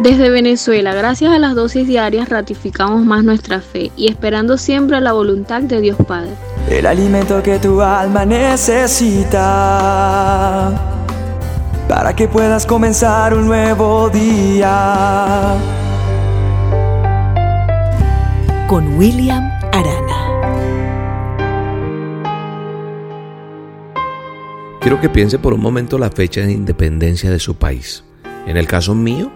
Desde Venezuela, gracias a las dosis diarias, ratificamos más nuestra fe y esperando siempre la voluntad de Dios Padre. El alimento que tu alma necesita para que puedas comenzar un nuevo día. Con William Arana. Quiero que piense por un momento la fecha de independencia de su país. En el caso mío,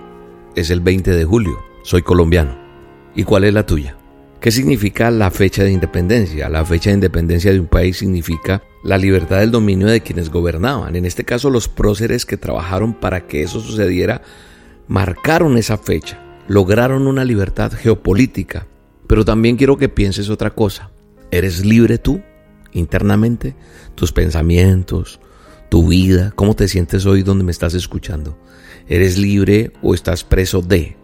es el 20 de julio. Soy colombiano. ¿Y cuál es la tuya? ¿Qué significa la fecha de independencia? La fecha de independencia de un país significa la libertad del dominio de quienes gobernaban. En este caso, los próceres que trabajaron para que eso sucediera marcaron esa fecha, lograron una libertad geopolítica. Pero también quiero que pienses otra cosa. ¿Eres libre tú internamente? Tus pensamientos, tu vida, cómo te sientes hoy donde me estás escuchando. ¿Eres libre o estás preso de?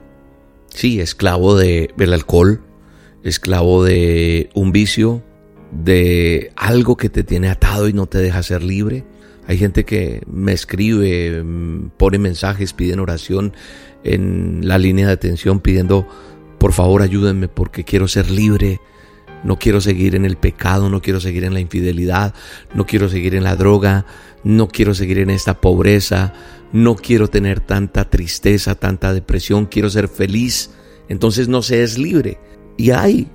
Sí, esclavo de, del alcohol, esclavo de un vicio, de algo que te tiene atado y no te deja ser libre. Hay gente que me escribe, mm, pone mensajes, piden oración en la línea de atención pidiendo, por favor ayúdenme porque quiero ser libre, no quiero seguir en el pecado, no quiero seguir en la infidelidad, no quiero seguir en la droga, no quiero seguir en esta pobreza, no quiero tener tanta tristeza, tanta depresión, quiero ser feliz. Entonces no se es libre. Y hay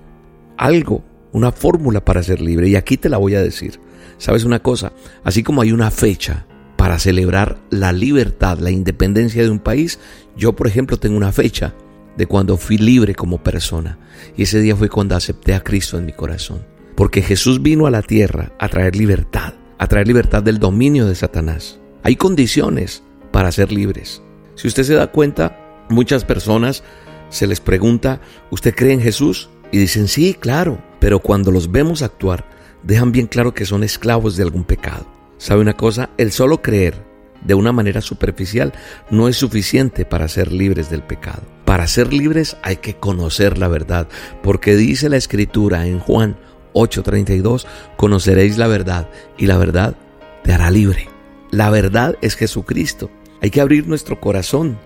algo, una fórmula para ser libre. Y aquí te la voy a decir. ¿Sabes una cosa? Así como hay una fecha para celebrar la libertad, la independencia de un país, yo por ejemplo tengo una fecha de cuando fui libre como persona. Y ese día fue cuando acepté a Cristo en mi corazón. Porque Jesús vino a la tierra a traer libertad, a traer libertad del dominio de Satanás. Hay condiciones para ser libres. Si usted se da cuenta, muchas personas se les pregunta, ¿usted cree en Jesús? Y dicen, sí, claro, pero cuando los vemos actuar, dejan bien claro que son esclavos de algún pecado. ¿Sabe una cosa? El solo creer de una manera superficial no es suficiente para ser libres del pecado. Para ser libres hay que conocer la verdad, porque dice la escritura en Juan 8:32, conoceréis la verdad y la verdad te hará libre. La verdad es Jesucristo. Hay que abrir nuestro corazón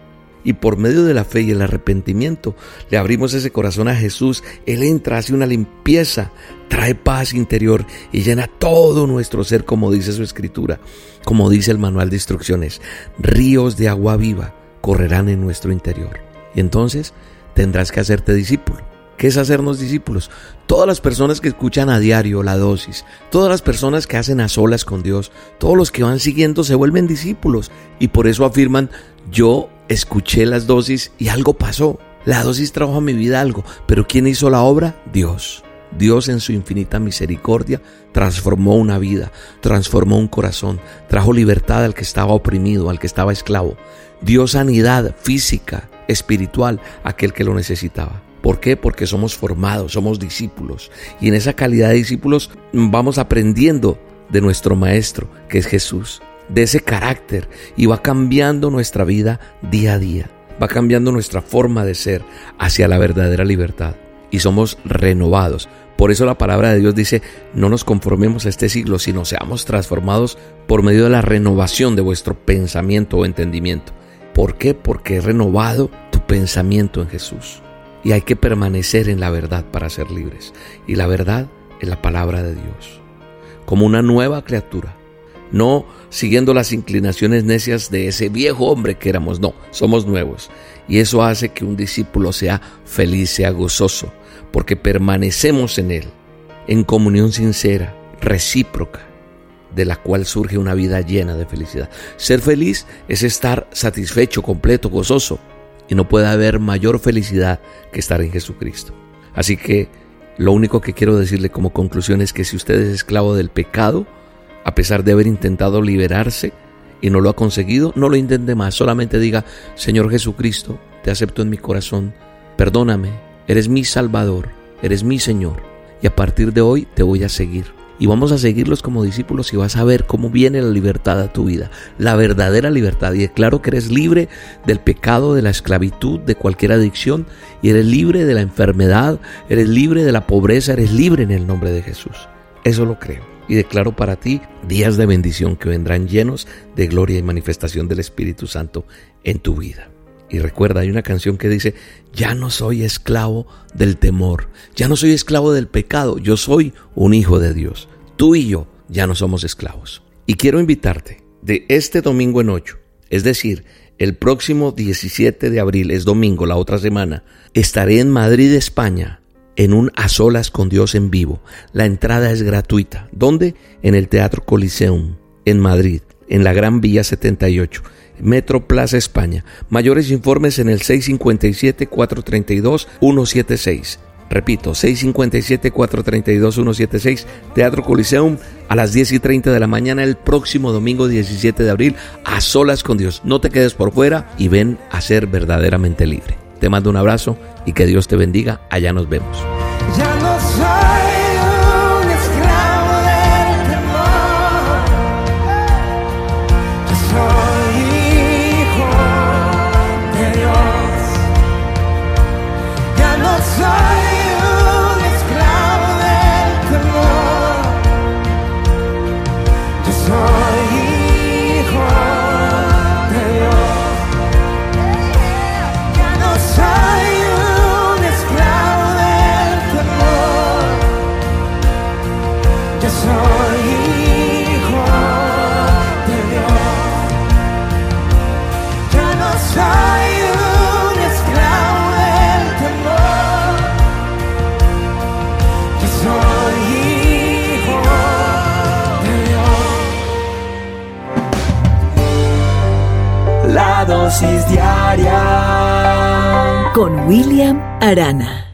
y por medio de la fe y el arrepentimiento le abrimos ese corazón a Jesús. Él entra, hace una limpieza, trae paz interior y llena todo nuestro ser como dice su escritura, como dice el manual de instrucciones. Ríos de agua viva correrán en nuestro interior. Y entonces tendrás que hacerte discípulo. ¿Qué es hacernos discípulos? Todas las personas que escuchan a diario la dosis, todas las personas que hacen a solas con Dios, todos los que van siguiendo se vuelven discípulos y por eso afirman, yo escuché las dosis y algo pasó. La dosis trajo a mi vida algo, pero ¿quién hizo la obra? Dios. Dios en su infinita misericordia transformó una vida, transformó un corazón, trajo libertad al que estaba oprimido, al que estaba esclavo, dio sanidad física, espiritual a aquel que lo necesitaba. ¿Por qué? Porque somos formados, somos discípulos. Y en esa calidad de discípulos vamos aprendiendo de nuestro Maestro, que es Jesús, de ese carácter y va cambiando nuestra vida día a día. Va cambiando nuestra forma de ser hacia la verdadera libertad. Y somos renovados. Por eso la palabra de Dios dice, no nos conformemos a este siglo, sino seamos transformados por medio de la renovación de vuestro pensamiento o entendimiento. ¿Por qué? Porque he renovado tu pensamiento en Jesús. Y hay que permanecer en la verdad para ser libres. Y la verdad es la palabra de Dios. Como una nueva criatura. No siguiendo las inclinaciones necias de ese viejo hombre que éramos. No, somos nuevos. Y eso hace que un discípulo sea feliz, sea gozoso. Porque permanecemos en él. En comunión sincera, recíproca de la cual surge una vida llena de felicidad. Ser feliz es estar satisfecho, completo, gozoso y no puede haber mayor felicidad que estar en Jesucristo. Así que lo único que quiero decirle como conclusión es que si usted es esclavo del pecado, a pesar de haber intentado liberarse y no lo ha conseguido, no lo intente más, solamente diga, Señor Jesucristo, te acepto en mi corazón, perdóname, eres mi Salvador, eres mi Señor, y a partir de hoy te voy a seguir y vamos a seguirlos como discípulos y vas a ver cómo viene la libertad a tu vida, la verdadera libertad. Y es claro que eres libre del pecado, de la esclavitud, de cualquier adicción y eres libre de la enfermedad, eres libre de la pobreza, eres libre en el nombre de Jesús. Eso lo creo. Y declaro para ti días de bendición que vendrán llenos de gloria y manifestación del Espíritu Santo en tu vida. Y recuerda, hay una canción que dice, ya no soy esclavo del temor, ya no soy esclavo del pecado, yo soy un hijo de Dios. Tú y yo ya no somos esclavos. Y quiero invitarte de este domingo en ocho, es decir, el próximo 17 de abril, es domingo, la otra semana, estaré en Madrid, España, en un A Solas con Dios en vivo. La entrada es gratuita. ¿Dónde? En el Teatro Coliseum, en Madrid, en la Gran Vía 78. Metro Plaza España. Mayores informes en el 657-432-176. Repito, 657-432-176, Teatro Coliseum, a las 10 y 30 de la mañana el próximo domingo 17 de abril, a solas con Dios. No te quedes por fuera y ven a ser verdaderamente libre. Te mando un abrazo y que Dios te bendiga. Allá nos vemos. Con William Arana.